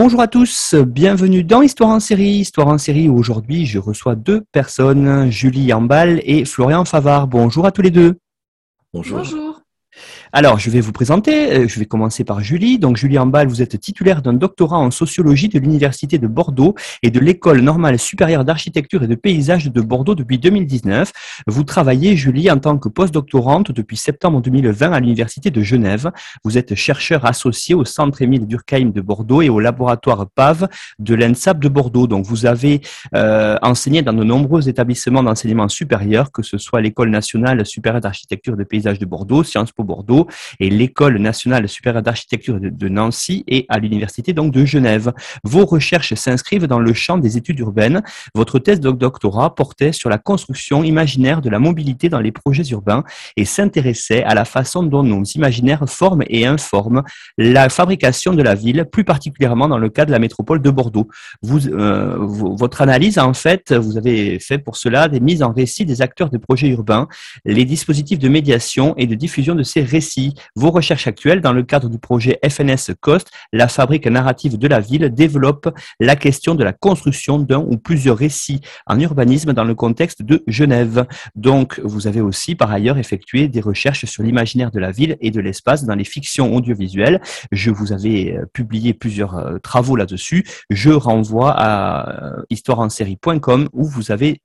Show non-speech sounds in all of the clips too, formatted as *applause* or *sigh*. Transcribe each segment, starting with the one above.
Bonjour à tous, bienvenue dans Histoire en série. Histoire en série, aujourd'hui je reçois deux personnes, Julie Ambal et Florian Favard. Bonjour à tous les deux. Bonjour. Alors, je vais vous présenter. Euh, je vais commencer par Julie. Donc, Julie Ambal, vous êtes titulaire d'un doctorat en sociologie de l'Université de Bordeaux et de l'École normale supérieure d'architecture et de paysage de Bordeaux depuis 2019. Vous travaillez, Julie, en tant que postdoctorante depuis septembre 2020 à l'Université de Genève. Vous êtes chercheur associé au Centre Émile Durkheim de Bordeaux et au laboratoire PAV de l'ENSAP de Bordeaux. Donc, vous avez euh, enseigné dans de nombreux établissements d'enseignement supérieur, que ce soit l'École nationale supérieure d'architecture et de paysage de Bordeaux, Sciences Po Bordeaux, et l'École nationale supérieure d'architecture de, Nancy et à l'Université donc de Genève. Vos recherches s'inscrivent dans le champ des études urbaines. Votre thèse de doctorat portait sur la construction imaginaire de la mobilité dans les projets urbains et s'intéressait à la façon dont nos imaginaires forment et informent la fabrication de la ville, plus particulièrement dans le cas de la métropole de Bordeaux. Euh, votre analyse, en fait, vous avez fait pour cela des mises en récit des acteurs des projets urbains, les dispositifs de médiation et de diffusion de ces récits vos recherches actuelles dans le cadre du projet FNS Cost, la fabrique narrative de la ville, développent la question de la construction d'un ou plusieurs récits en urbanisme dans le contexte de Genève. Donc, vous avez aussi par ailleurs effectué des recherches sur l'imaginaire de la ville et de l'espace dans les fictions audiovisuelles. Je vous avais euh, publié plusieurs euh, travaux là-dessus. Je renvoie à euh, histoireensérie.com où vous avez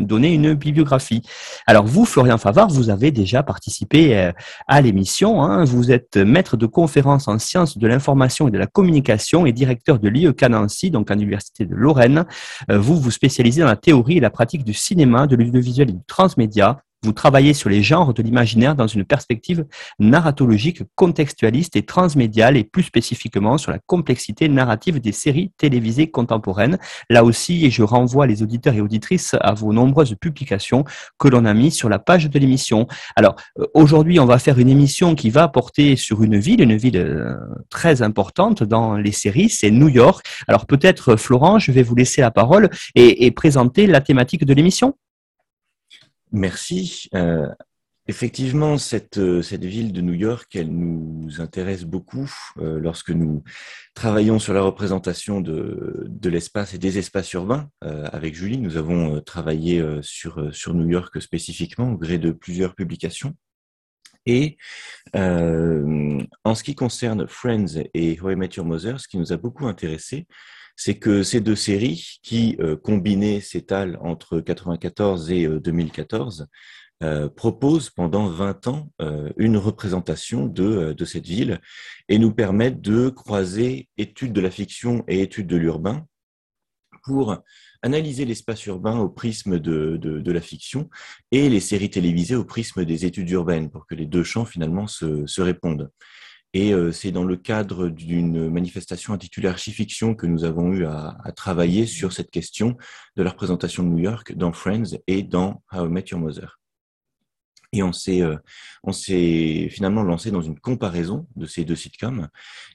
donné une bibliographie. Alors vous, Florian Favard, vous avez déjà participé à l'émission Hein. Vous êtes maître de conférences en sciences de l'information et de la communication et directeur de l'IEK Nancy, donc à l'Université de Lorraine. Euh, vous vous spécialisez dans la théorie et la pratique du cinéma, de l'audiovisuel et du transmédia. Vous travaillez sur les genres de l'imaginaire dans une perspective narratologique, contextualiste et transmédiale et plus spécifiquement sur la complexité narrative des séries télévisées contemporaines. Là aussi, je renvoie les auditeurs et auditrices à vos nombreuses publications que l'on a mis sur la page de l'émission. Alors, euh, aujourd'hui, on va faire une émission qui va porter sur une ville, une ville euh, très importante dans les séries, c'est New York. Alors peut-être, Florent, je vais vous laisser la parole et présenter la thématique de l'émission. Merci. Euh, effectivement, cette, euh, cette ville de New York, elle nous intéresse beaucoup euh, lorsque nous travaillons sur la représentation de, l'espace et des espaces urbains. avec Julie, nous avons travaillé sur, sur New York spécifiquement au gré de plusieurs publications. Et en ce qui concerne Friends et How I Met Your Mother, ce qui nous a beaucoup intéressé, c'est que ces deux séries qui euh, combinées s'étalent entre 94 et 2014 euh, euh, proposent pendant 20 ans une représentation de, de cette ville et nous permettent de croiser études de la fiction et études de l'urbain pour analyser l'espace urbain au prisme de, de, la fiction et les séries télévisées au prisme des études urbaines pour que les deux champs finalement se répondent. Et euh, c'est dans le cadre d'une manifestation intitulée Archifiction que nous avons eu à, travailler sur cette question de la représentation de New York dans Friends et dans How I Met Your Mother. Et on s'est, euh, on s'est finalement lancé dans une comparaison de ces deux sitcoms.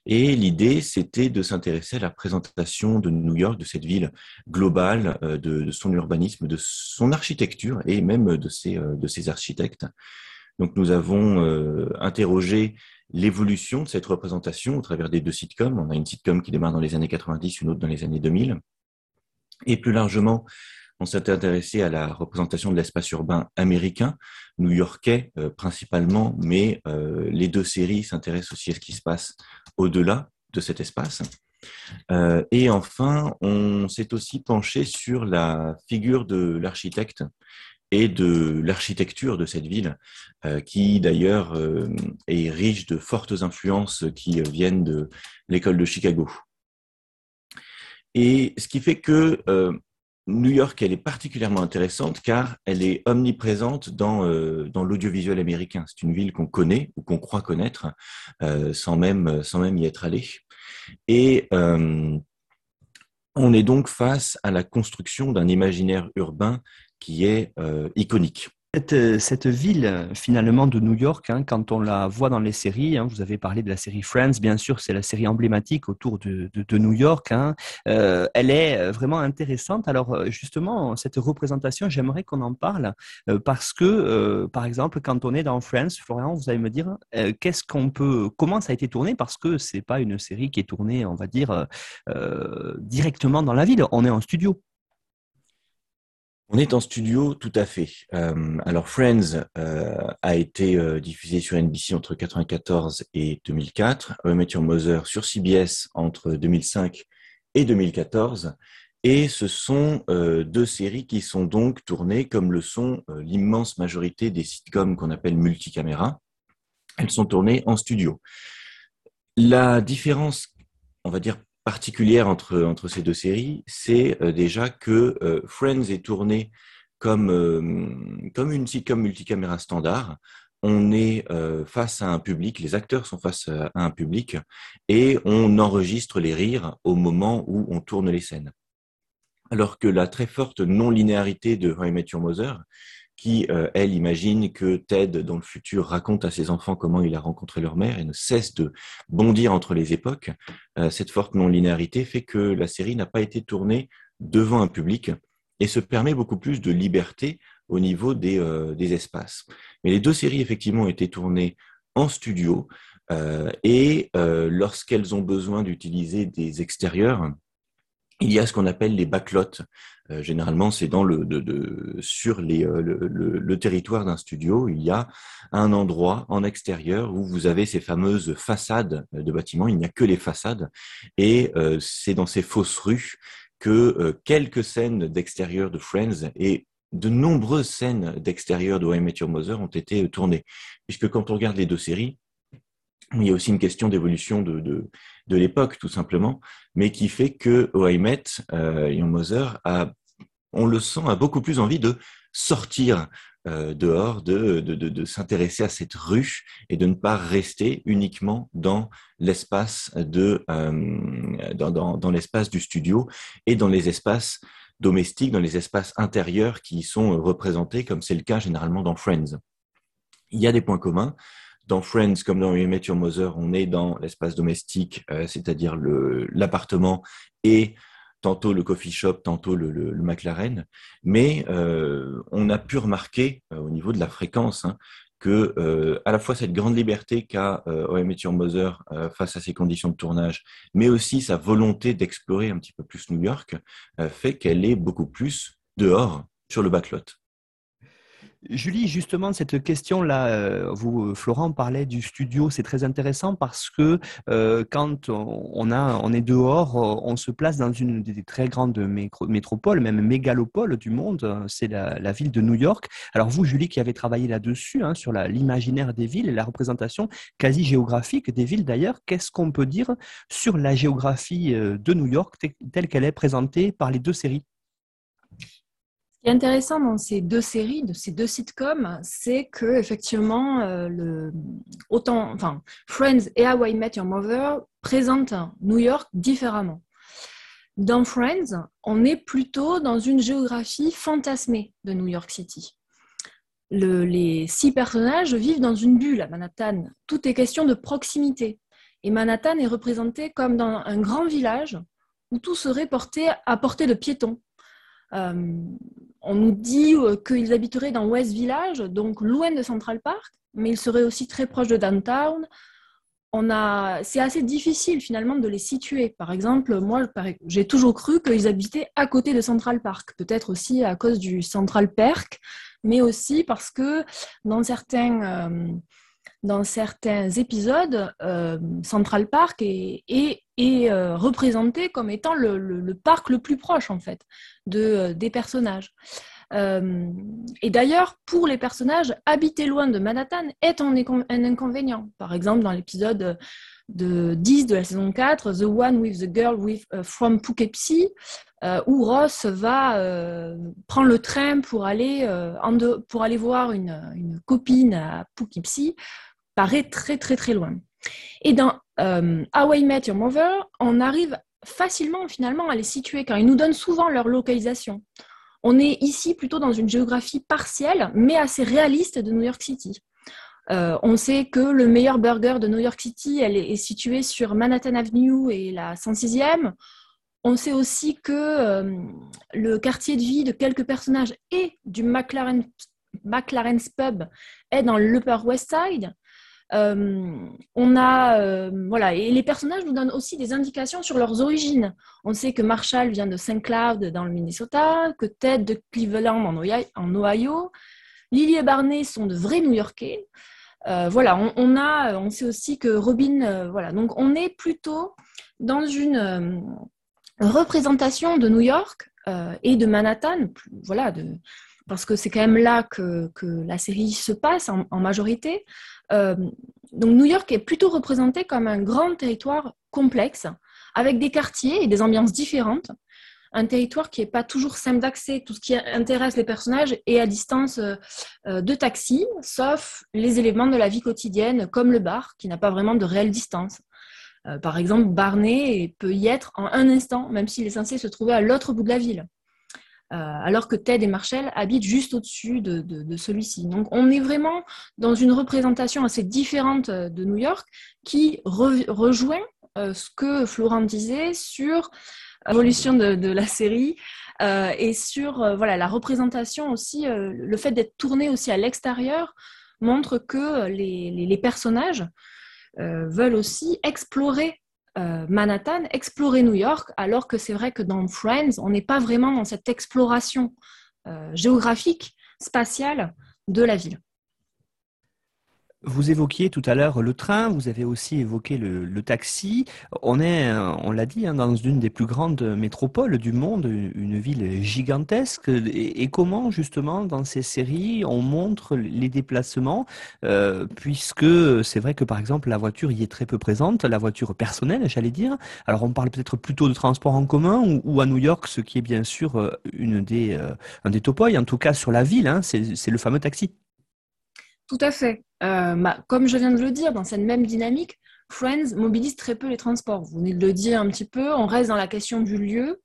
Et l'idée, c'était de s'intéresser à la présentation de New York, de cette ville globale, euh, de, son urbanisme, de son architecture et même de ses architectes. Donc nous avons interrogé l'évolution de cette représentation au travers des deux sitcoms. On a une sitcom qui démarre dans les années 90, une autre dans les années 2000. Et plus largement, on s'est intéressé à la représentation de l'espace urbain américain, new-yorkais euh, principalement, mais euh, les deux séries s'intéressent aussi à ce qui se passe au-delà de cet espace. Euh, et enfin, on s'est aussi penché sur la figure de l'architecte et de l'architecture de cette ville, euh, qui d'ailleurs euh, est riche de fortes influences qui viennent de l'école de Chicago. Et ce qui fait que euh, New York, elle est particulièrement intéressante car elle est omniprésente dans, dans l'audiovisuel américain. C'est une ville qu'on connaît ou qu'on croit connaître sans, même, sans même y être allé. Et on est donc face à la construction d'un imaginaire urbain qui est iconique. Cette, cette, ville finalement de New York, hein, quand on la voit dans les séries, hein, vous avez parlé de la série Friends, bien sûr, c'est la série emblématique autour de, New York. Hein, euh, elle est vraiment intéressante. Alors euh, justement, cette représentation, j'aimerais qu'on en parle euh, parce que, euh, par exemple, quand on est dans Friends, Florian, vous allez me dire euh, qu'est-ce qu'on peut, comment ça a été tourné? Parce que c'est pas une série qui est tournée, on va dire, directement dans la ville. On est en studio. On est en studio, tout à fait. Euh, alors Friends euh, a été euh, diffusé sur NBC entre 1994 et 2004, How I Mother sur CBS entre 2005 et 2014. Et ce sont deux séries qui sont donc tournées comme le sont l'immense majorité des sitcoms qu'on appelle multicaméra. Elles sont tournées en studio. La différence, on va dire particulière entre, entre ces deux séries, c'est euh, déjà que euh, Friends est tourné comme, euh, comme une sitcom multicaméra standard. On est face à un public, les acteurs sont face à un public et on enregistre les rires au moment où on tourne les scènes. Alors que la très forte non-linéarité de How I qui, euh, elle, imagine que Ted, dans le futur, raconte à ses enfants comment il a rencontré leur mère et ne cesse de bondir entre les époques. Euh, cette forte non-linéarité fait que la série n'a pas été tournée devant un public et se permet beaucoup plus de liberté au niveau des, euh, des espaces. Mais les deux séries, effectivement, ont été tournées en studio et lorsqu'elles ont besoin d'utiliser des extérieurs, il y a ce qu'on appelle les backlots. Euh, généralement, c'est dans le, sur euh, le, territoire d'un studio, il y a un endroit en extérieur où vous avez ces fameuses façades de bâtiments. Il n'y a que les façades, et euh, c'est dans ces fausses rues que quelques scènes d'extérieur de Friends et de nombreuses scènes d'extérieur de Met Your Mother ont été tournées. Puisque quand on regarde les deux séries, il y a aussi une question d'évolution de, de, de l'époque, tout simplement, mais qui fait que I Met euh, Mother a on le sent, a beaucoup plus envie de sortir euh, dehors, de, de, de, s'intéresser à cette ruche et de ne pas rester uniquement dans l'espace euh, dans, dans, dans l'espace du studio et dans les espaces domestiques, dans les espaces intérieurs qui y sont représentés, comme c'est le cas généralement dans Friends. Il y a des points communs. Dans Friends, comme dans We Met on est dans l'espace domestique, euh, c'est-à-dire l'appartement et tantôt le coffee shop, tantôt le, McLaren, mais euh, on a pu remarquer euh, au niveau de la fréquence hein, que à la fois cette grande liberté qu'a euh, euh, face à ses conditions de tournage, mais aussi sa volonté d'explorer un petit peu plus New York, fait qu'elle est beaucoup plus dehors sur le backlot. Julie, justement, cette question-là, euh, vous, Florent, parlait du studio, c'est très intéressant parce que euh, quand on, est dehors, on se place dans une des très grandes métropoles, même mégalopoles du monde, c'est la, ville de New York. Alors vous, Julie, qui avez travaillé là-dessus, hein, sur l'imaginaire des villes et la représentation quasi géographique des villes d'ailleurs, qu'est-ce qu'on peut dire sur la géographie euh, de New York telle qu'elle est présentée par les deux séries? Qui est intéressant dans ces deux séries, de ces deux sitcoms, c'est que effectivement, euh, autant, Friends et How I Met Your Mother présentent New York différemment. Dans Friends, on est plutôt dans une géographie fantasmée de New York City. Le, les six personnages vivent dans une bulle à Manhattan. Tout est question de proximité. Et Manhattan est représenté comme dans un grand village où tout serait porté à portée de piétons. Euh, on nous dit euh, qu'ils habiteraient dans West Village, donc loin de Central Park, mais ils seraient aussi très proches de downtown. C'est assez difficile finalement de les situer. Par exemple, moi, j'ai toujours cru qu'ils habitaient à côté de Central Park, peut-être aussi à cause du Central Park, mais aussi parce que dans certains, euh, dans certains épisodes, euh, Central Park est, euh, représenté comme étant le, parc le plus proche en fait de, euh, des personnages. et d'ailleurs, pour les personnages, habiter loin de Manhattan est un, inconvénient. Par exemple, dans l'épisode de 10 de la saison 4, The One with the Girl with, from Poughkeepsie, où Ross va prendre le train pour aller, pour aller voir une copine à Poughkeepsie, très très très loin. Et dans euh, How I Met Your Mother, on arrive facilement finalement à les situer car ils nous donnent souvent leur localisation. On est ici plutôt dans une géographie partielle mais assez réaliste de New York City. Euh, on sait que le meilleur burger de New York City elle est, situé sur Manhattan Avenue et la 106e. On sait aussi que euh, le quartier de vie de quelques personnages et du McLaren, McLaren's Pub est dans l'Upper West Side. Euh, on a, euh, voilà, et les personnages nous donnent aussi des indications sur leurs origines. On sait que Marshall vient de Saint Cloud dans le Minnesota, que Ted de Cleveland en Ohio, Lily et Barney sont de vrais New-Yorkais. Euh, voilà, on, a, on sait aussi que Robin, voilà, donc on est plutôt dans une représentation de New York et de Manhattan, voilà, de, parce que c'est quand même là que, la série se passe en, majorité. Euh, donc New York est plutôt représenté comme un grand territoire complexe, avec des quartiers et des ambiances différentes. Un territoire qui n'est pas toujours simple d'accès. Tout ce qui intéresse les personnages est à distance euh, de taxi, sauf les éléments de la vie quotidienne, comme le bar, qui n'a pas vraiment de réelle distance. Euh, par exemple, Barney peut y être en un instant, même s'il est censé se trouver à l'autre bout de la ville. Euh, alors que Ted et Marshall habitent juste au-dessus de, celui-ci. Donc on est vraiment dans une représentation assez différente euh, de New York qui rejoint euh, ce que Florent disait sur l'évolution de, la série et sur voilà, la représentation aussi, le fait d'être tourné aussi à l'extérieur montre que les personnages veulent aussi explorer euh, Manhattan, explorer New York, alors que c'est vrai que dans Friends, on n'est pas vraiment dans cette exploration euh, géographique, spatiale de la ville. Vous évoquiez tout à l'heure le train, vous avez aussi évoqué le, taxi. On est, on l'a dit, hein, dans une des plus grandes métropoles du monde, une ville gigantesque. Et, comment, justement, dans ces séries, on montre les déplacements, euh, puisque c'est vrai que, par exemple, la voiture y est très peu présente, la voiture personnelle, j'allais dire. Alors, on parle peut-être plutôt de transport en commun ou, à New York, ce qui est bien sûr euh, une des, euh, un des topoïs, en tout cas sur la ville, hein, c'est le fameux taxi. Tout à fait. Euh, bah, comme je viens de le dire, dans cette même dynamique, Friends mobilise très peu les transports. Vous venez de le dire un petit peu, on reste dans la question du lieu.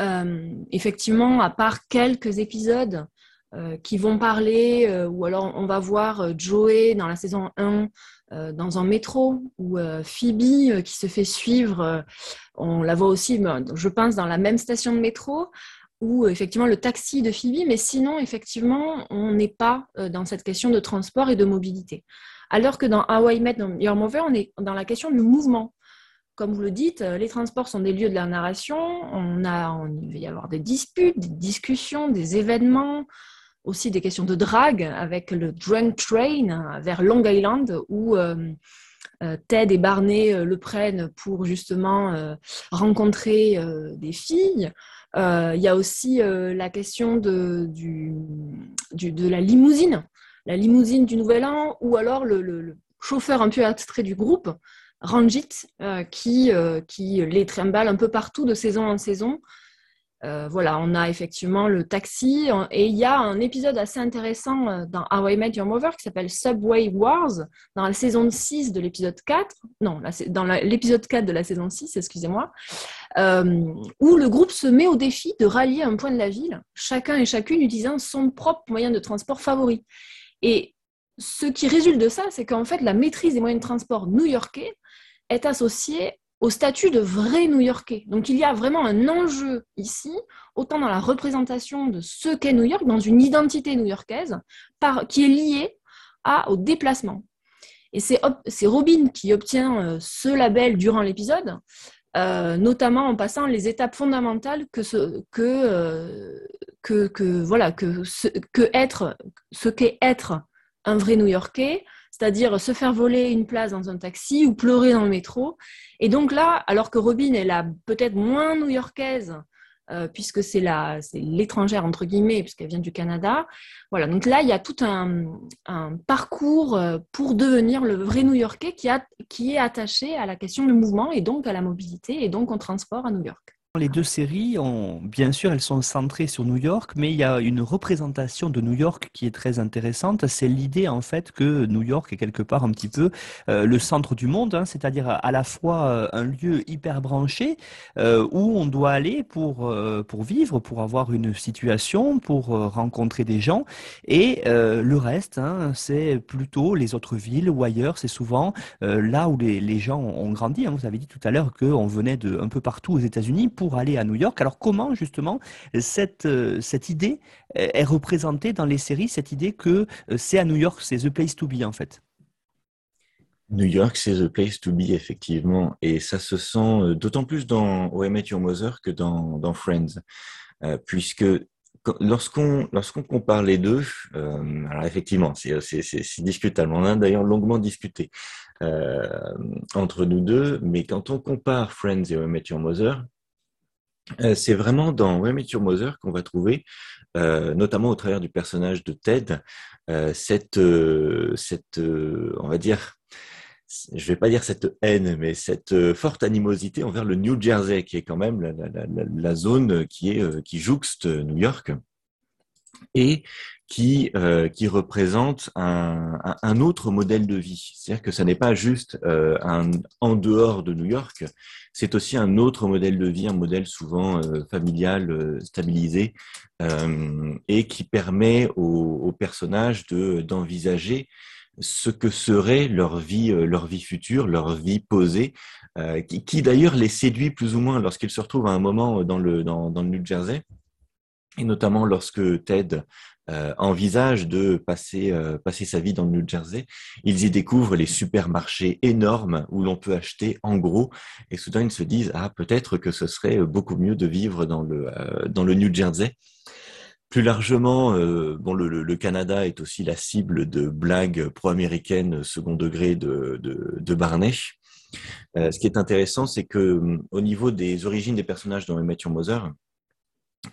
Euh, effectivement, à part quelques épisodes euh, qui vont parler, ou alors on va voir Joey dans la saison 1 dans un métro, ou Phoebe qui se fait suivre, on la voit aussi, je pense, dans la même station de métro ou effectivement le taxi de Phoebe, mais sinon, effectivement, on n'est pas euh, dans cette question de transport et de mobilité. Alors que dans How I Met Your Mother, on est dans la question du mouvement. Comme vous le dites, euh, les transports sont des lieux de la narration, on a, on, il va y avoir des disputes, des discussions, des événements, aussi des questions de drague avec le Drunk Train vers Long Island où euh, Ted et Barney le prennent pour justement rencontrer des filles. Euh, il y a aussi euh, la question de, la limousine, la limousine du Nouvel An, ou alors le, chauffeur un peu abstrait du groupe, Ranjit, euh, qui, qui les trimballe un peu partout de saison en saison. Voilà, on a effectivement le taxi et il y a un épisode assez intéressant dans How I Met Your Mother qui s'appelle Subway Wars dans la saison 6 de l'épisode 4, non, dans l'épisode 4 de la saison 6, excusez-moi, euh, où le groupe se met au défi de rallier un point de la ville, chacun et chacune utilisant son propre moyen de transport favori. Et ce qui résulte de ça, c'est qu'en fait, la maîtrise des moyens de transport new-yorkais est associée au statut de vrai New-Yorkais. Donc il y a vraiment un enjeu ici, autant dans la représentation de ce qu'est New York, dans une identité new-yorkaise, qui est liée au déplacement. Et c'est Robin qui obtient euh, ce label durant l'épisode, euh, notamment en passant les étapes fondamentales que ce que, euh, que, que, voilà que ce que être ce qu'est être un vrai New-Yorkais, c'est-à-dire se faire voler une place dans un taxi ou pleurer dans le métro. Et donc là, alors que Robin est la peut-être moins new-yorkaise euh, puisque c'est l'étrangère entre guillemets, puisqu'elle vient du Canada. Voilà, donc là il y a tout un, parcours euh, pour devenir le vrai New-Yorkais qui, qui est attaché à la question du mouvement et donc à la mobilité et donc au transport à New York. Les deux séries, ont, bien sûr, elles sont centrées sur New York, mais il y a une représentation de New York qui est très intéressante. C'est l'idée, en fait, que New York est quelque part un petit peu euh, le centre du monde, hein, c'est-à-dire à la fois euh, un lieu hyper branché euh, où on doit aller pour, pour vivre, pour avoir une situation, pour rencontrer des gens, et le reste, hein, c'est plutôt les autres villes ou ailleurs. C'est souvent là où les, les gens ont grandi. Hein. Vous avez dit tout à l'heure qu'on venait de un peu partout aux États-Unis pour aller à New York. Alors comment justement cette, euh, cette idée est représentée dans les séries, cette idée que euh, c'est à New York, c'est the place to be en fait? New York, c'est the place to be, effectivement. Et ça se sent euh, d'autant plus dans O Met Your Mother que dans, Friends. puisque lorsqu'on lorsqu'on compare les deux, alors effectivement, c'est discutable. On a d'ailleurs longuement discuté entre nous deux, mais quand on compare Friends et O Met Your Mother, euh, c'est vraiment dans Where Your Mother qu'on va trouver, euh, notamment au travers du personnage de Ted, euh, cette, cette on va dire, je vais pas dire cette haine, mais cette forte animosité envers le New Jersey, qui est quand même la zone qui est qui jouxte New York. Et qui, euh, qui représente un, un, autre modèle de vie. C'est-à-dire que ce n'est pas juste euh, un en dehors de New York, c'est aussi un autre modèle de vie, un modèle souvent euh, familial, euh, stabilisé, euh, et qui permet aux, aux personnages de d'envisager ce que serait leur vie, leur vie future, leur vie posée, qui, qui d'ailleurs les séduit plus ou moins lorsqu'ils se retrouvent à un moment dans le, dans, dans le New Jersey notamment lorsque Ted euh, envisage de passer, euh, passer sa vie dans le New Jersey, ils y découvrent les supermarchés énormes où l'on peut acheter en gros, et soudain ils se disent ah peut-être que ce serait beaucoup mieux de vivre dans le euh, dans le New Jersey. Plus largement, bon, le, Canada est aussi la cible de blagues pro-américaines second degré de, de, Barney. ce qui est intéressant, c'est que au niveau des origines des personnages dans Matthew Moser,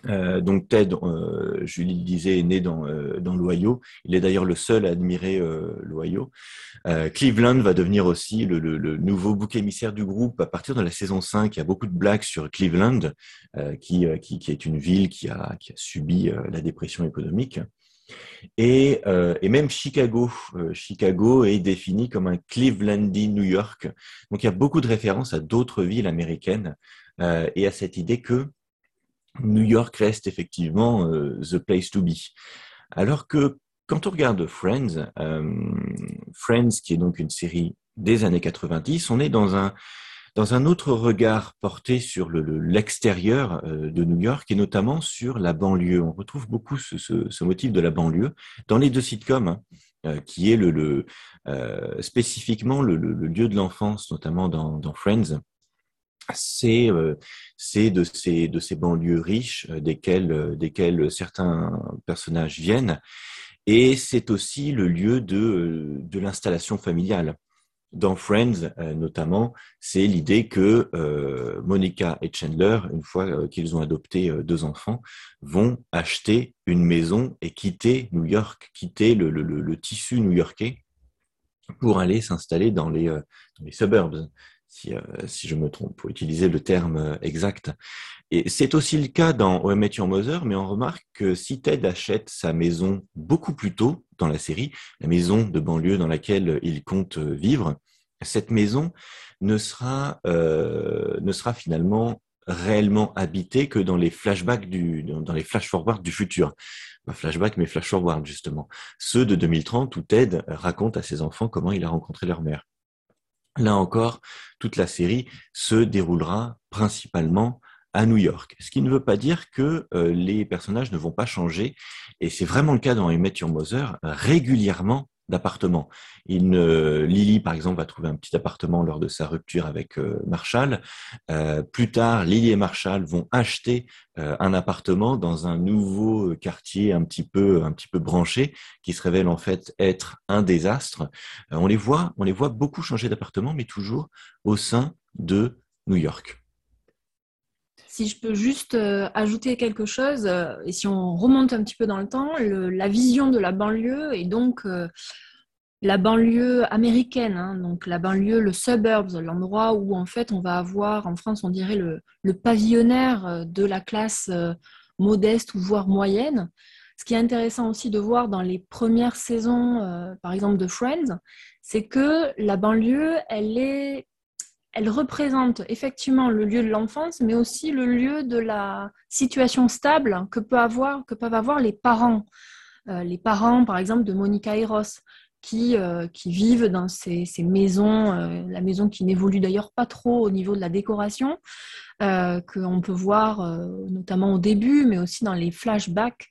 euh, donc Ted, euh, Julie le disait, est né dans, euh, dans l'Ohio. Il est d'ailleurs le seul à admirer l'Ohio. Cleveland va devenir aussi le, nouveau bouc émissaire du groupe à partir de la saison 5. Il y a beaucoup de blagues sur Cleveland, qui, qui, est une ville qui a, qui a subi la dépression économique. Et, et, même Chicago, Chicago est défini comme un Clevelandi New York. Donc il y a beaucoup de références à d'autres villes américaines et à cette idée que New York reste effectivement euh, the place to be. Alors que quand on regarde Friends, euh, Friends qui est donc une série des années 90, on est dans un dans un autre regard porté sur l'extérieur le, euh, de New York et notamment sur la banlieue. On retrouve beaucoup ce, motif de la banlieue dans les deux sitcoms, hein, qui est le, le spécifiquement le, lieu de l'enfance, notamment dans Friends c'est euh, c'est de ces banlieues riches euh, desquelles euh, desquelles certains personnages viennent et c'est aussi le lieu de l'installation familiale. Dans Friends, notamment, c'est l'idée que Monica et Chandler, une fois qu'ils ont adopté deux enfants, vont acheter une maison et quitter New York, quitter le, tissu new-yorkais pour aller s'installer dans les suburbs, si, euh, si je me trompe, pour utiliser le terme euh, exact. Et c'est aussi le cas dans O Met Your Mother, mais on remarque que si Ted achète sa maison beaucoup plus tôt dans la série, la maison de banlieue dans laquelle il compte euh, vivre, cette maison ne sera, euh, ne sera finalement réellement habitée que dans les flashbacks du, dans les flash forward du futur. Pas flashback, mais flash forward, justement. Ceux de 2030 où Ted raconte à ses enfants comment il a rencontré leur mère. Là encore, toute la série se déroulera principalement à New York. Ce qui ne veut pas dire que euh, les personnages ne vont pas changer. Et c'est vraiment le cas dans Emmett Your Mother. Régulièrement, d'appartements. Lily, par exemple, va trouver un petit appartement lors de sa rupture avec euh, Marshall. Euh, plus tard, Lily et Marshall vont acheter euh, un appartement dans un nouveau quartier un petit peu, un petit peu branché, qui se révèle en fait être un désastre. on les voit, on les voit beaucoup changer d'appartement, mais toujours au sein de New York. Si je peux juste ajouter quelque chose, et si on remonte un petit peu dans le temps, la vision de la banlieue et donc la banlieue américaine, hein, donc la banlieue, le suburbs, l'endroit où en fait on va avoir, en France on dirait le, pavillonnaire euh, de la classe euh, modeste ou voire moyenne. Ce qui est intéressant aussi de voir dans les premières saisons, euh, par exemple de Friends, c'est que la banlieue, elle est, elle représente effectivement le lieu de l'enfance, mais aussi le lieu de la situation stable que, peuvent avoir les parents. les parents, par exemple, de Monica Eros qui, euh, qui vivent dans ces, maisons, euh, la maison qui n'évolue d'ailleurs pas trop au niveau de la décoration, euh, qu'on peut voir notamment au début, mais aussi dans les flashbacks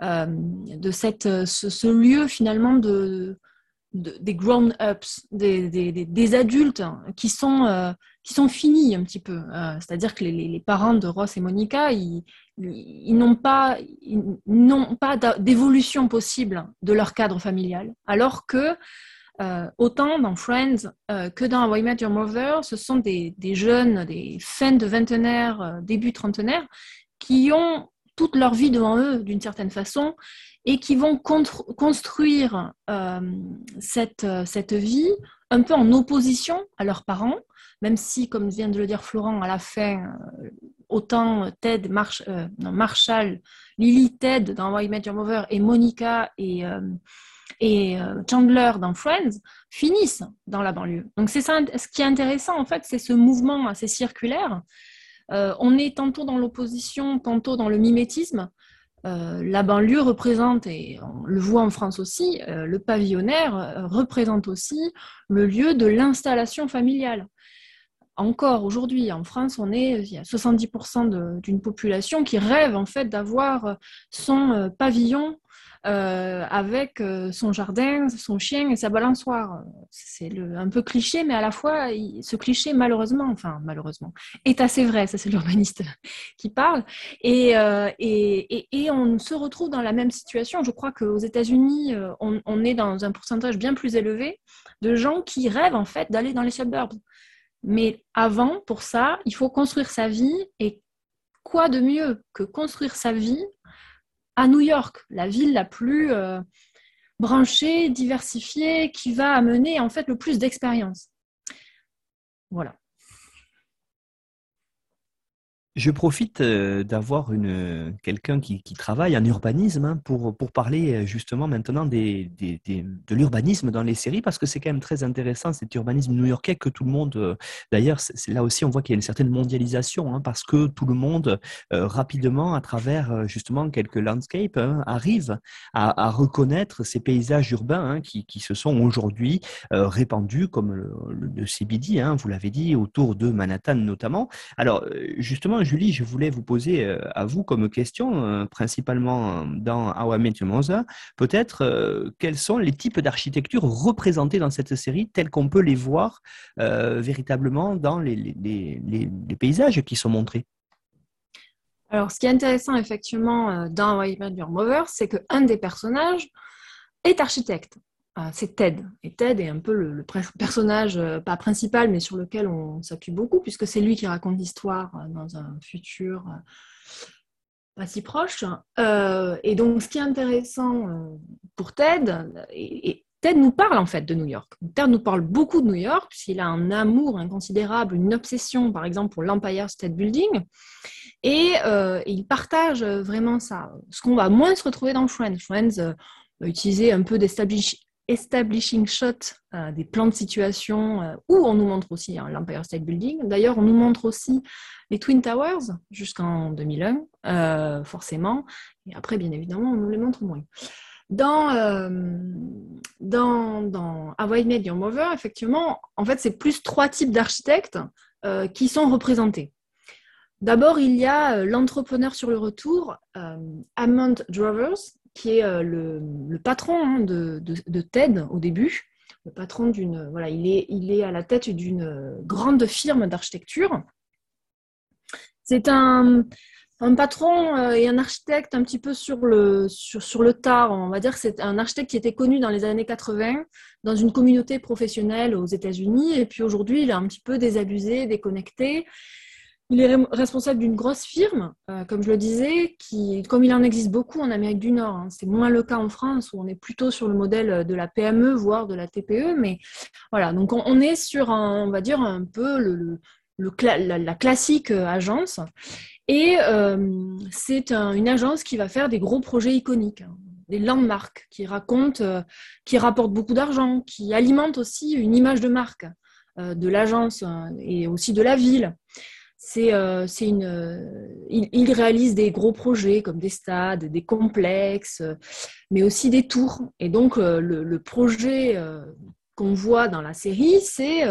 de cette, ce, lieu finalement de, des grown-ups, des, des, des, adultes qui sont, qui sont finis un petit peu. C'est-à-dire que les, parents de Ross et Monica, ils, n'ont pas, pas d'évolution possible de leur cadre familial, alors que euh, autant dans Friends euh, que dans How Met Your Mother, ce sont des, jeunes, des fins de vingtenaire, euh, début trentenaire, qui ont toute leur vie devant eux d'une certaine façon et qui vont construire cette, cette vie un peu en opposition à leurs parents, même si, comme vient de le dire Florent, à la fin, autant Ted, euh, Marshall, Lily, Ted dans Why Met Your Mother et Monica et, euh, et euh, Chandler dans Friends finissent dans la banlieue. Donc c'est ça, ce qui est intéressant en fait, c'est ce mouvement assez circulaire. On est tantôt dans l'opposition, tantôt dans le mimétisme. la banlieue représente, et on le voit en France aussi, le pavillonnaire représente aussi le lieu de l'installation familiale encore aujourd'hui en France, on est il y a 70% d'une population qui rêve en fait d'avoir euh, son euh, pavillon euh, avec son jardin, son chien et sa balançoire. C'est un peu cliché, mais à la fois, ce cliché, malheureusement, enfin malheureusement, est assez vrai. Ça, c'est l'urbaniste *laughs* qui parle. Et, et, et, on se retrouve dans la même situation. Je crois qu'aux États-Unis, on, on, est dans un pourcentage bien plus élevé de gens qui rêvent en fait d'aller dans les suburbs. Mais avant, pour ça, il faut construire sa vie. Et quoi de mieux que construire sa vie à New York, la ville la plus euh, branchée, diversifiée, qui va amener en fait le plus d'expérience. Voilà. Je profite euh, d'avoir quelqu'un qui, travaille en urbanisme hein, pour, pour parler euh, justement maintenant de l'urbanisme dans les séries parce que c'est quand même très intéressant cet urbanisme new-yorkais que tout le monde. Euh, d'ailleurs, là aussi on voit qu'il y a une certaine mondialisation hein, parce que tout le monde rapidement à travers justement quelques landscapes hein, arrive à, à, reconnaître ces paysages urbains qui, qui, se sont aujourd'hui répandus comme le, le CBD, vous l'avez dit, autour de Manhattan notamment. Alors justement Julie, je voulais vous poser euh, à vous comme question, euh, principalement euh, dans How I Met peut-être quels sont les types d'architecture représentés dans cette série tels qu'on peut les voir véritablement dans les, paysages qui sont montrés? Alors, ce qui est intéressant effectivement dans How I Met Your Mother, c'est qu'un des personnages est architecte. Ah, c'est Ted. Et Ted est un peu le, personnage, euh, pas principal, mais sur lequel on s'occupe beaucoup, puisque c'est lui qui raconte l'histoire euh, dans un futur euh, pas si proche. et donc, ce qui est intéressant pour Ted, et, Ted nous parle en fait de New York. Ted nous parle beaucoup de New York, puisqu'il a un amour inconsidérable, une obsession, par exemple, pour l'Empire State Building. Et, il partage vraiment ça. Ce qu'on va moins se retrouver dans Friends. Friends va utiliser un peu establishing shot, euh, des plans de situation, euh, où on nous montre aussi hein, l'Empire State Building. D'ailleurs, on nous montre aussi les Twin Towers jusqu'en 2001, euh, forcément. Et après, bien évidemment, on nous les montre moins. Dans, dans, dans Avoid Made Your Mover, effectivement, en fait, c'est plus trois types d'architectes qui sont représentés. D'abord, il y a l'entrepreneur sur le retour, Hammond Drovers, qui est euh, le, patron hein, de, TED au début. Le patron d'une. Voilà, il est, il est à la tête d'une grande firme d'architecture. C'est un, patron euh, et un architecte un petit peu sur le, sur, sur le tard. On va dire c'est un architecte qui était connu dans les années 80 dans une communauté professionnelle aux États-Unis. Et puis aujourd'hui, il est un petit peu désabusé, déconnecté. Il est responsable d'une grosse firme, euh, comme je le disais, qui, comme il en existe beaucoup en Amérique du Nord, hein, c'est moins le cas en France où on est plutôt sur le modèle de la PME, voire de la TPE, mais voilà, donc on, est sur, un, on va dire, un peu le, la, classique euh, agence. Et euh, c'est une agence qui va faire des gros projets iconiques, hein, des landmarks, qui racontent, qui rapportent beaucoup d'argent, qui alimentent aussi une image de marque de l'agence et aussi de la ville c'est euh, une euh, il, réalise des gros projets comme des stades, des complexes, mais aussi des tours. Et donc euh, le, projet qu'on voit dans la série, c'est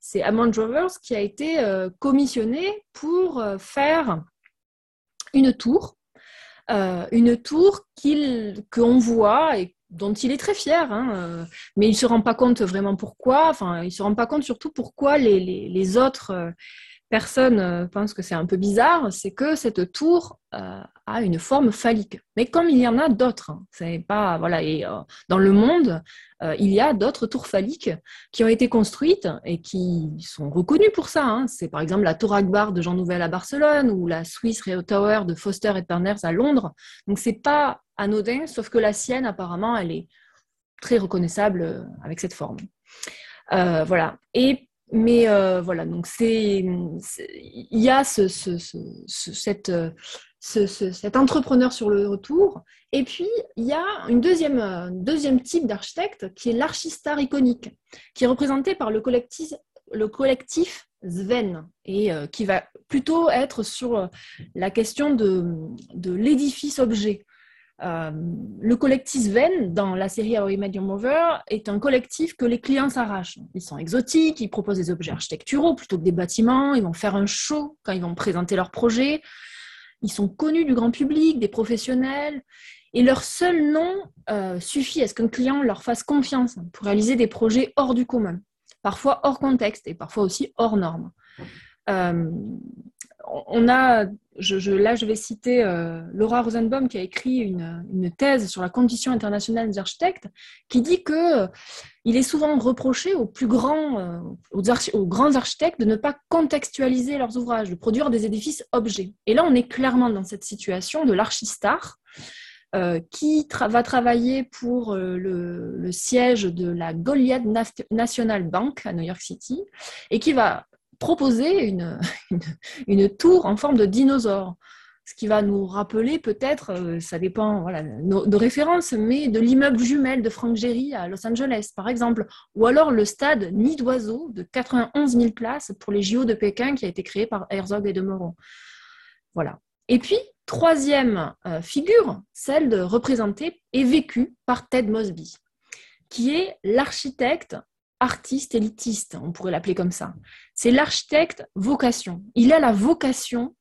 c'est Amand Drovers qui a été commissionné pour faire une tour, une tour qu'on voit et dont il est très fier, hein, mais il ne se rend pas compte vraiment pourquoi, enfin, il ne se rend pas compte surtout pourquoi les, les autres, personne euh, pense que c'est un peu bizarre, c'est que cette tour euh, a une forme phallique. Mais comme il y en a d'autres, hein, pas voilà. Et euh, dans le monde, il y a d'autres tours phalliques qui ont été construites et qui sont reconnues pour ça. Hein. C'est par exemple la Tour Akbar de Jean Nouvel à Barcelone ou la Swiss Rio Tower de Foster et Partners à Londres. Donc c'est pas anodin, sauf que la sienne apparemment, elle est très reconnaissable avec cette forme. voilà. Et mais euh, voilà, donc c'est, il y a ce, cette, cet entrepreneur sur le retour. Et puis, il y a une deuxième, un deuxième type d'architecte qui est l'archistar iconique, qui est représenté par le collectif, le collectif Sven, et euh, qui va plutôt être sur la question de, de l'édifice objet. Euh, le collectif Venn, dans la série How I Met Your est un collectif que les clients s'arrachent. Ils sont exotiques, ils proposent des objets architecturaux plutôt que des bâtiments, ils vont faire un show quand ils vont présenter leur projet. Ils sont connus du grand public, des professionnels, et leur seul nom euh, suffit à ce qu'un client leur fasse confiance pour réaliser des projets hors du commun, parfois hors contexte et parfois aussi hors normes. Euh, on a, là je vais citer euh, Laura Rosenbaum qui a écrit une, thèse sur la condition internationale des architectes, qui dit que euh, il est souvent reproché aux plus grands, euh, aux, grands architectes de ne pas contextualiser leurs ouvrages, de produire des édifices objets. Et là on est clairement dans cette situation de l'archistar. qui va travailler pour le, le, siège de la Goliath National Bank à New York City et qui va proposer *laughs* une, une, tour en forme de dinosaure. Ce qui va nous rappeler peut-être, euh, ça dépend voilà, de références, mais de l'immeuble jumelle de Frank Gehry à Los Angeles, par exemple. Ou alors le stade Nid d'Oiseau de 91 000 places pour les JO de Pékin qui a été créé par Herzog et de Moron. Voilà. Et puis, troisième euh, figure, celle de représenter et vécue par Ted Mosby, qui est l'architecte artiste élitiste, on pourrait l'appeler comme ça. C'est l'architecte vocation. Il a la vocation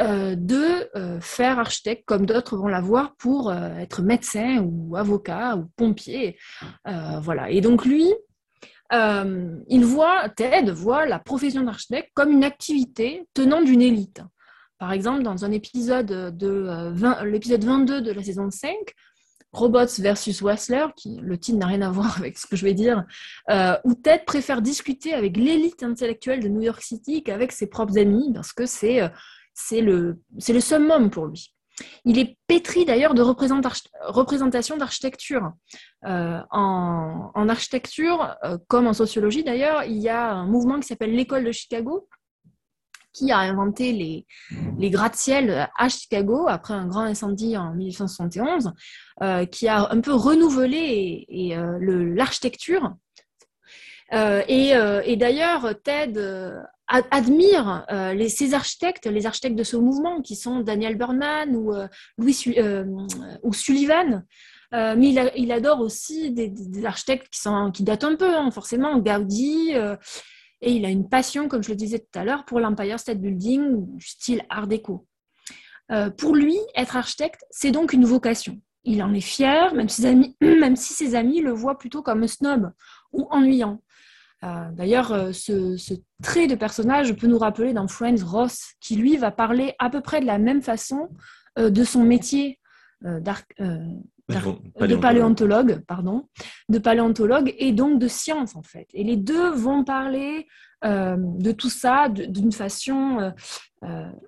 euh, de euh, faire architecte comme d'autres vont l'avoir pour euh, être médecin ou avocat ou pompier. voilà. Et donc lui, il voit, Ted voit la profession d'architecte comme une activité tenant d'une élite. Par exemple, dans un épisode de l'épisode 22 de la saison 5, Robots versus Wassler, qui le titre n'a rien à voir *laughs* avec ce que je vais dire, euh, où Ted préfère discuter avec l'élite intellectuelle de New York City qu'avec ses propres amis, parce que c'est euh, le, le summum pour lui. Il est pétri d'ailleurs de représentation d'architecture. Euh, en, en, architecture, comme en sociologie d'ailleurs, il y a un mouvement qui s'appelle l'école de Chicago, qui a inventé les, gratte-ciel à Chicago après un grand incendie en 1871, euh, qui a un peu renouvelé euh, l'architecture. Euh, et, d'ailleurs, Ted admire les, ces architectes, les architectes de ce mouvement, qui sont Daniel Burnham ou, Louis, ou Sullivan. mais il, adore aussi des, architectes qui datent un peu, hein, forcément, Gaudi, et il a une passion, comme je le disais tout à l'heure, pour l'Empire State Building du style Art déco. Euh, pour lui, être architecte, c'est donc une vocation. Il en est fier, même, ses amis, *clears throat* même si ses amis le voient plutôt comme snob ou ennuyant. Euh, d'ailleurs, euh, ce, trait de personnage peut nous rappeler dans Friends Ross, qui lui va parler à peu près de la même façon de son métier de paléontologue, pardon, de paléontologue et donc de science en fait. Et les deux vont parler de tout ça d'une façon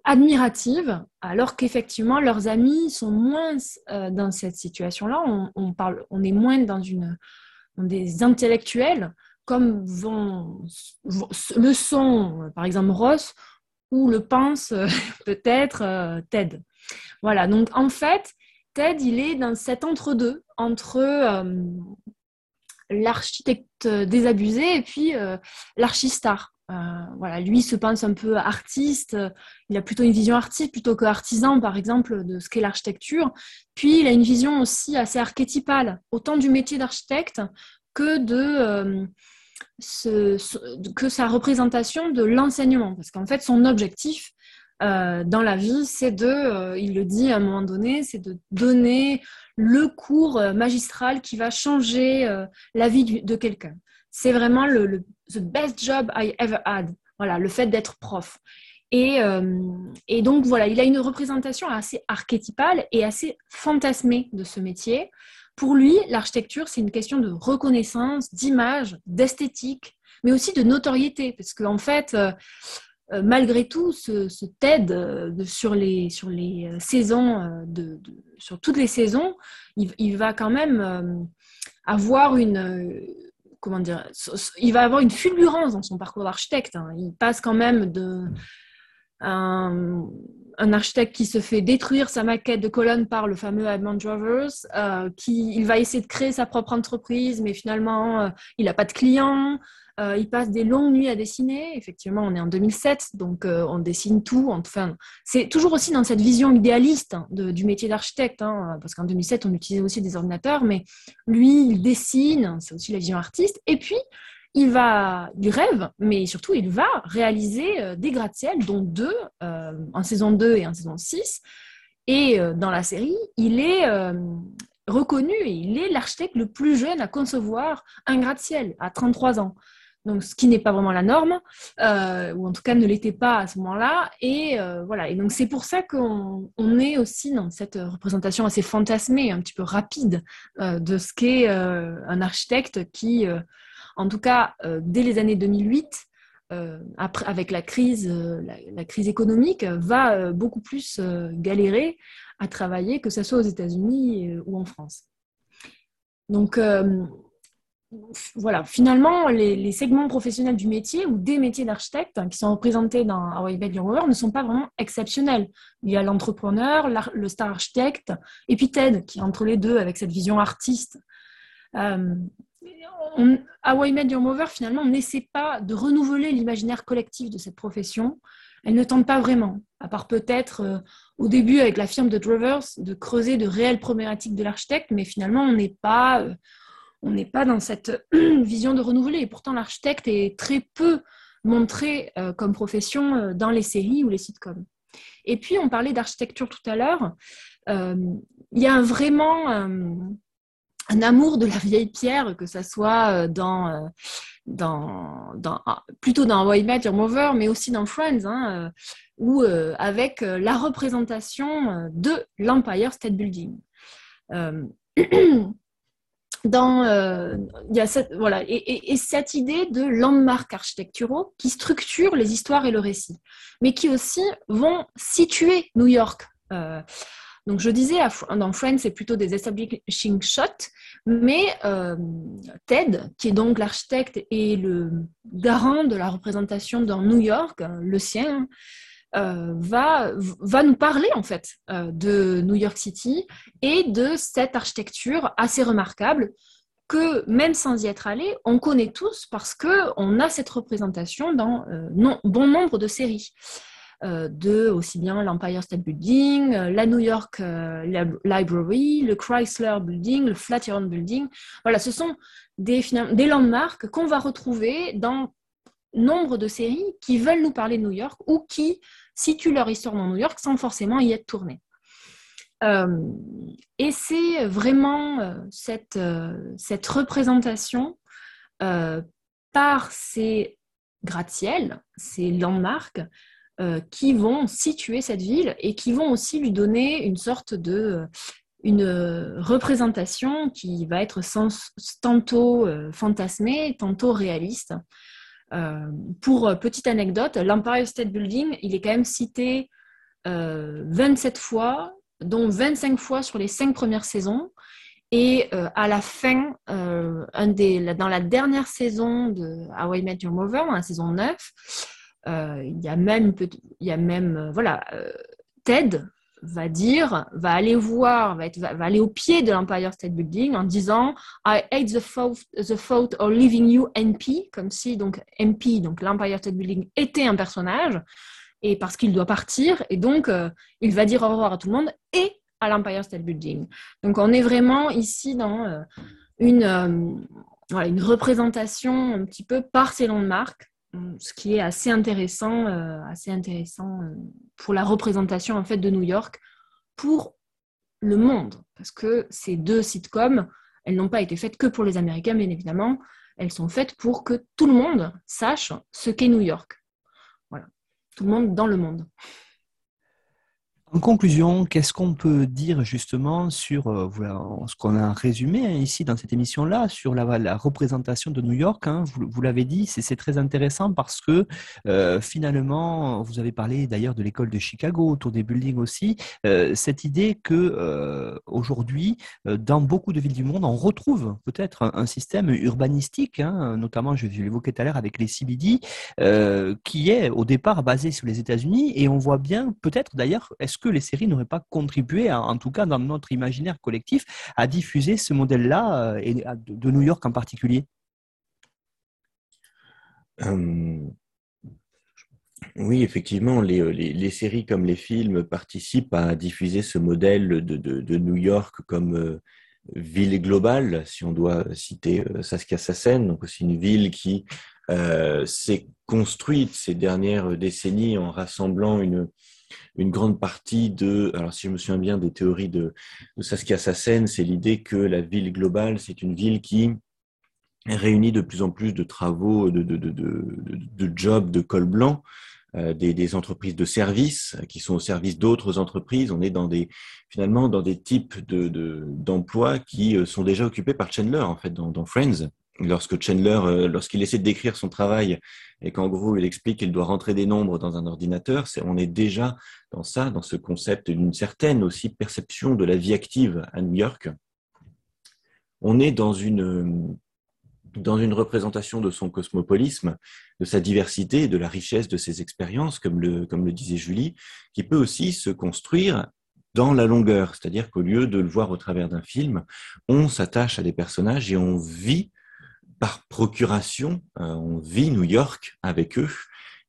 admirative, alors qu'effectivement leurs amis sont moins dans cette situation-là. On, on, parle, on est moins dans une des intellectuels comme vont, le sont, par exemple, Ross, ou le pense *laughs* peut-être euh, Ted. Voilà, donc en fait, Ted, il est dans cet entre-deux, entre, euh, l'architecte désabusé et puis euh, l'archistar. voilà, lui se pense un peu artiste, il a plutôt une vision artiste plutôt que artisan, par exemple, de ce qu'est l'architecture. Puis il a une vision aussi assez archétypale, autant du métier d'architecte que de que sa représentation de l'enseignement. Parce qu'en fait, son objectif euh, dans la vie, c'est de, euh, il le dit à un moment donné, c'est de donner le cours euh, magistral qui va changer la vie de quelqu'un. C'est vraiment le, the best job I ever had. Voilà, le fait d'être prof. Et, et, donc voilà, il a une représentation assez archétypale et assez fantasmée de ce métier. Pour lui, l'architecture, c'est une question de reconnaissance, d'image, d'esthétique, mais aussi de notoriété, parce qu'en en fait, malgré tout, ce, TED euh, sur les, sur les saisons, de, sur toutes les saisons, il, va quand même avoir une comment dire, il va avoir une fulgurance dans son parcours d'architecte. Hein. Il passe quand même de un, architecte qui se fait détruire sa maquette de colonne par le fameux Edmond Drovers, euh, qui il va essayer de créer sa propre entreprise, mais finalement euh, il n'a pas de clients. Euh, il passe des longues nuits à dessiner. Effectivement, on est en 2007, donc on dessine tout. Enfin, c'est toujours aussi dans cette vision idéaliste hein, du métier d'architecte, hein, parce qu'en 2007, on utilisait aussi des ordinateurs, mais lui, il dessine. C'est aussi la vision artiste. Et puis, il va, il rêve, mais surtout il va réaliser euh, des gratte-ciel, dont deux euh, en saison 2 et en saison 6. Et euh, dans la série, il est reconnu et il est l'architecte le plus jeune à concevoir un gratte-ciel à 33 ans. Donc, ce qui n'est pas vraiment la norme, ou en tout cas ne l'était pas à ce moment-là. Et voilà. Et donc, c'est pour ça qu'on est aussi dans cette représentation assez fantasmée, un petit peu rapide, de ce qu'est un architecte qui en tout cas, euh, dès les années 2008, euh, après, avec la crise, euh, la, crise économique, va beaucoup plus galérer à travailler, que ce soit aux États-Unis ou en France. Donc, voilà, finalement, les, segments professionnels du métier ou des métiers d'architecte hein, qui sont représentés dans Hawaii Bed Your ne sont pas vraiment exceptionnels. Il y a l'entrepreneur, le star architecte, et puis Ted, qui est entre les deux avec cette vision artiste à Why Made Your Mover, finalement, on n'essaie pas de renouveler l'imaginaire collectif de cette profession. Elle ne tente pas vraiment, à part peut-être euh, au début avec la firme de Drovers, de creuser de réelles problématiques de l'architecte, mais finalement, on n'est pas, euh, on pas dans cette *clears throat* vision de renouveler. Et pourtant, l'architecte est très peu montré euh, comme profession dans les séries ou les sitcoms. Et puis, on parlait d'architecture tout à l'heure. Il y a vraiment un amour de la vieille pierre, que ça soit euh, dans, euh, dans, dans ah, plutôt dans Why Met Mover, mais aussi dans Friends, hein, euh, ou avec la représentation de l'Empire State Building. *clears throat* dans, il y a cette, voilà, et, cette idée de landmarks architecturaux qui structurent les histoires et le récit, mais qui aussi vont situer New York. Donc je disais, dans Friends, c'est plutôt des establishing shots, mais euh, Ted, qui est donc l'architecte et le garant de la représentation dans New York, le sien, euh, va, nous parler en fait euh, de New York City et de cette architecture assez remarquable que même sans y être allé, on connaît tous parce qu'on a cette représentation dans bon nombre de séries. Euh, de aussi bien l'Empire State Building, euh, la New York euh, Library, le Chrysler Building, le Flatiron Building. Voilà, ce sont des, des landmarks qu'on va retrouver dans nombre de séries qui veulent nous parler de New York ou qui situent leur histoire dans New York sans forcément y être tournées. et c'est vraiment cette, cette, représentation par ces gratte-ciels, ces landmarks, euh, qui vont situer cette ville et qui vont aussi lui donner une sorte de une représentation qui va être tantôt fantasmée, tantôt réaliste. pour petite anecdote, l'Empire State Building, il est quand même cité 27 fois, dont 25 fois sur les 5 premières saisons. Et euh, à la fin, euh, dans la dernière saison de How I Met Your Mother, la saison 9, euh, il y a même, il y a même voilà, Ted va dire, va aller voir, va, aller au pied de l'Empire State Building en disant I hate the fault, the fault of leaving you MP, comme si donc MP, donc l'Empire State Building, était un personnage, et parce qu'il doit partir, et donc il va dire au revoir à tout le monde, et à l'Empire State Building. Donc on est vraiment ici dans euh, une, euh, une représentation un petit peu par ces landmarks, ce qui est assez intéressant, euh, assez intéressant pour la représentation en fait de New York pour le monde, parce que ces deux sitcoms, elles n'ont pas été faites que pour les Américains, bien évidemment, elles sont faites pour que tout le monde sache ce qu'est New York. Voilà, tout le monde dans le monde. En conclusion, qu'est-ce qu'on peut dire justement sur euh, ce qu'on a résumé hein, ici dans cette émission-là, sur la, représentation de New York hein, Vous, l'avez dit, c'est très intéressant parce que euh, finalement, vous avez parlé d'ailleurs de l'école de Chicago, autour des buildings aussi, euh, cette idée que aujourd'hui, dans beaucoup de villes du monde, on retrouve peut-être un, système urbanistique, hein, notamment, je, je l'évoquais tout à l'heure avec les CBD, qui est au départ basé sur les États-Unis et on voit bien peut-être d'ailleurs, est-ce que les séries n'auraient pas contribué, en tout cas dans notre imaginaire collectif, à diffuser ce modèle-là, euh, et de New York en particulier? Euh, Oui, effectivement, les, les, séries comme les films participent à diffuser ce modèle de, de, New York comme euh, ville globale, si on doit citer Saskia Sassen, donc aussi une ville qui s'est construite ces dernières décennies en rassemblant une, une grande partie de, alors si je me souviens bien des théories de, Saskia Sassen, c'est l'idée que la ville globale, c'est une ville qui réunit de plus en plus de travaux, de, de, de, de jobs de col blanc, euh, des, entreprises de services qui sont au service d'autres entreprises. On est finalement dans des types d'emplois qui euh, sont déjà occupés par Chandler, en fait, dans Friends lorsque Chandler, euh, lorsqu'il essaie de décrire son travail et qu'en gros il explique qu'il doit rentrer des nombres dans un ordinateur, c'est, on est déjà dans ça, dans ce concept d'une certaine aussi perception de la vie active à New York. On est dans une, dans une représentation de son cosmopolisme, de sa diversité, de la richesse de ses expériences, comme le, comme le disait Julie, qui peut aussi se construire dans la longueur, c'est-à-dire qu'au lieu de le voir au travers d'un film, on s'attache à des personnages et on vit par procuration, euh, on vit New York avec eux.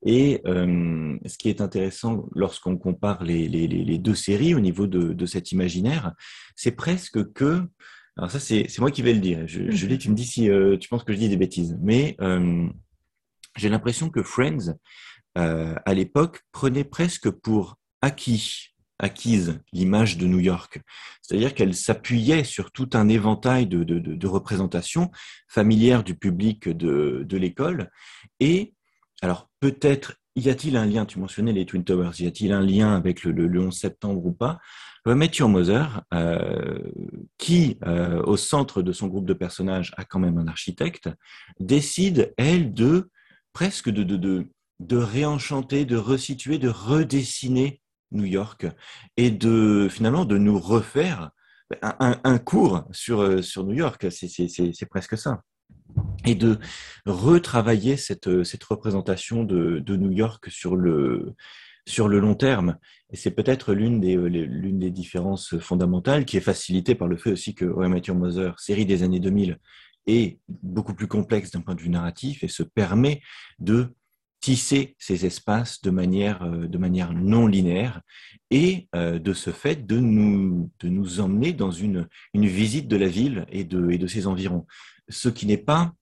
Et euh, ce qui est intéressant lorsqu'on compare les, deux séries au niveau de, cet imaginaire, c'est presque que, alors ça c'est moi qui vais le dire, je, je tu me dis si euh, tu penses que je dis des bêtises, mais j'ai l'impression que Friends, à l'époque, prenait presque pour acquis acquise l'image de New York. C'est-à-dire qu'elle s'appuyait sur tout un éventail de, représentations familières du public de, l'école. Et alors peut-être y a-t-il un lien, tu mentionnais les Twin Towers, y a-t-il un lien avec le, le, 11 septembre ou pas? Matthew Moser, euh, qui euh, au centre de son groupe de personnages a quand même un architecte, décide, elle, de presque de réenchanter, de resituer, de redessiner New York et de finalement de nous refaire un, cours sur, euh, sur New York. C'est presque ça. Et de retravailler cette, cette représentation de, de New York sur le, sur le long terme. Et c'est peut-être l'une des, l'une des différences fondamentales qui est facilitée par le fait aussi que Roy Matthew Moser, série des années 2000, est beaucoup plus complexe d'un point de vue narratif et se permet de tisser ces espaces de manière, euh, de manière non linéaire et euh, de ce fait de nous, de nous emmener dans une, une visite de la ville et de, et de ses environs. Ce qui n'est pas,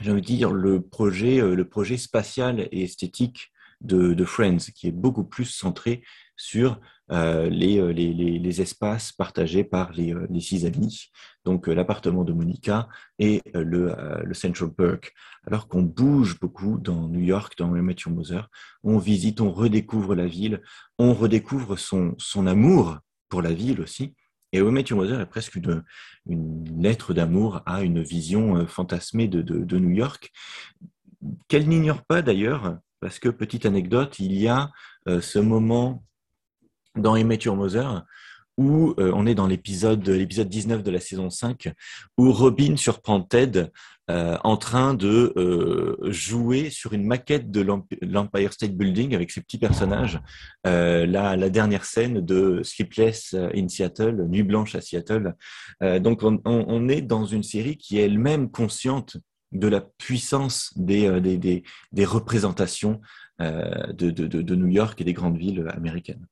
j'ai envie de dire, le projet, euh, le projet spatial et esthétique de, de Friends, qui est beaucoup plus centré sur euh, les, euh, les, les, espaces partagés par les, euh, les six amis, donc l'appartement de Monica et le, le Central Park. Alors qu'on bouge beaucoup dans New York, dans Matthew Moser, on visite, on redécouvre la ville, on redécouvre son, son amour pour la ville aussi, Et Your Mother est presque une, une lettre d'amour à une vision fantasmée de, de, New York, qu'elle n'ignore pas d'ailleurs, parce que, petite anecdote, il y a ce moment dans How Met Your Mother où euh, on est dans l'épisode l'épisode 19 de la saison 5, où Robin surprend Ted euh, en train de euh, jouer sur une maquette de l'Empire State Building avec ses petits personnages. La, la, dernière scène de Sleepless in Seattle, Nuit blanche à Seattle. Donc on, est dans une série qui est elle-même consciente de la puissance des, des, représentations de, New York et des grandes villes américaines.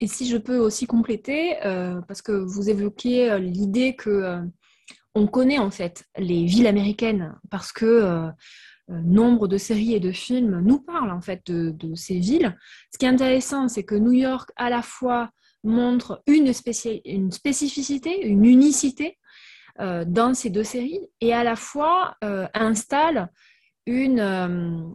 Et si je peux aussi compléter, euh, parce que vous évoquiez euh, l'idée que euh, on connaît en fait les villes américaines parce que nombre de séries et de films nous parlent en fait de, ces villes. Ce qui est intéressant, c'est que New York à la fois montre une, une spécificité, une unicité dans ces deux séries et à la fois installe une,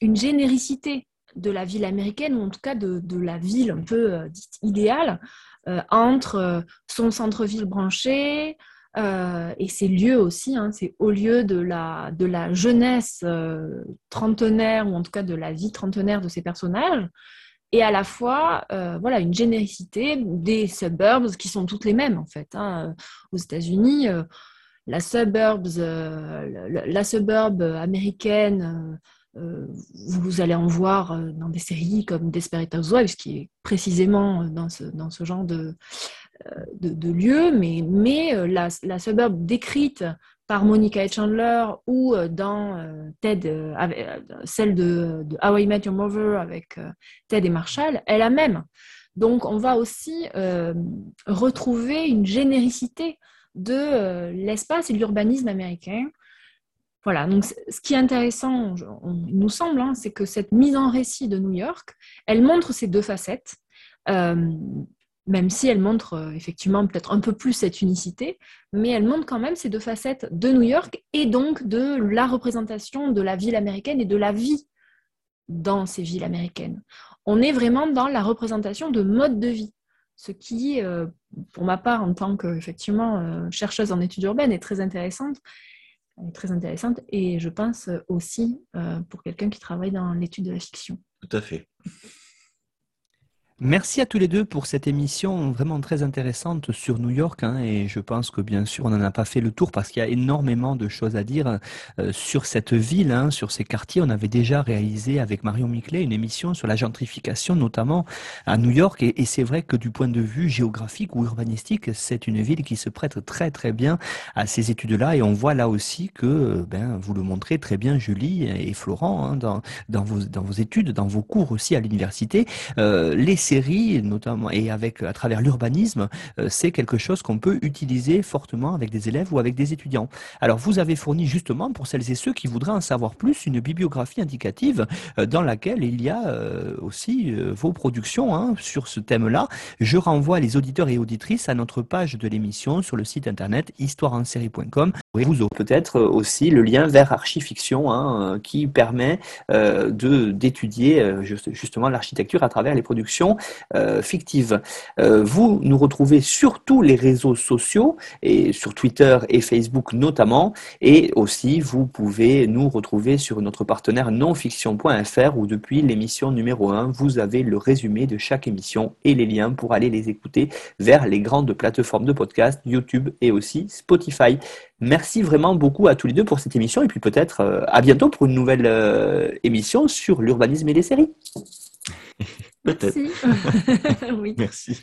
une généricité de la ville américaine, ou en tout cas de, la ville un peu euh, dite idéale, euh, entre euh, son centre-ville branché et ses lieux aussi, hein, c'est au lieu de la, de la jeunesse trentenaire, ou en tout cas de la vie trentenaire de ces personnages, et à la fois voilà une généricité des suburbs qui sont toutes les mêmes en fait. Hein. Aux États-Unis, la suburbs, la, suburb américaine euh, vous allez en voir euh, dans des séries comme Desperate Housewives, qui est précisément euh, dans ce, genre de, de, lieu, mais, la, la suburb décrite par Monica Chandler ou dans Ted, celle de, How I Met Your Mother avec Ted et Marshall, est la même. Donc on va aussi retrouver une généricité de l'espace et de l'urbanisme américain voilà, donc ce qui est intéressant, il nous semble, hein, c'est que cette mise en récit de New York, elle montre ces deux facettes, euh, même si elle montre euh, effectivement peut-être un peu plus cette unicité, mais elle montre quand même ces deux facettes de New York et donc de la représentation de la ville américaine et de la vie dans ces villes américaines. On est vraiment dans la représentation de mode de vie, ce qui, euh, pour ma part, en tant que chercheuse en études urbaines, est très intéressante très intéressante et je pense aussi euh, pour quelqu'un qui travaille dans l'étude de la fiction. Tout à fait. Merci à tous les deux pour cette émission vraiment très intéressante sur New York. Hein, et je pense que bien sûr, on n'en a pas fait le tour parce qu'il y a énormément de choses à dire euh, sur cette ville, hein, sur ces quartiers. On avait déjà réalisé avec Marion Miclet une émission sur la gentrification, notamment à New York. Et, c'est vrai que du point de vue géographique ou urbanistique, c'est une ville qui se prête très très bien à ces études-là. Et on voit là aussi que, ben, vous le montrez très bien, Julie et Florent, hein, dans, dans, vos, dans vos études, dans vos cours aussi à l'université. Euh, notamment, et avec à travers l'urbanisme, euh, c'est quelque chose qu'on peut utiliser fortement avec des élèves ou avec des étudiants. Alors, vous avez fourni justement, pour celles et ceux qui voudraient en savoir plus, une bibliographie indicative euh, dans laquelle il y a euh, aussi vos productions hein, sur ce thème-là. Je renvoie les auditeurs et auditrices à notre page de l'émission sur le site internet histoireensérie.com. Vous aurez peut-être aussi le lien vers Archifiction hein, qui permet de d'étudier justement l'architecture à travers les productions euh, fictive. Euh, vous nous retrouvez sur tous les réseaux sociaux, et sur Twitter et Facebook notamment, et aussi vous pouvez nous retrouver sur notre partenaire nonfiction.fr où depuis l'émission numéro 1, vous avez le résumé de chaque émission et les liens pour aller les écouter vers les grandes plateformes de podcast, YouTube et aussi Spotify. Merci vraiment beaucoup à tous les deux pour cette émission et puis peut-être euh, à bientôt pour une nouvelle émission sur l'urbanisme et les séries. Peut-être. *laughs* *laughs* oui. Merci.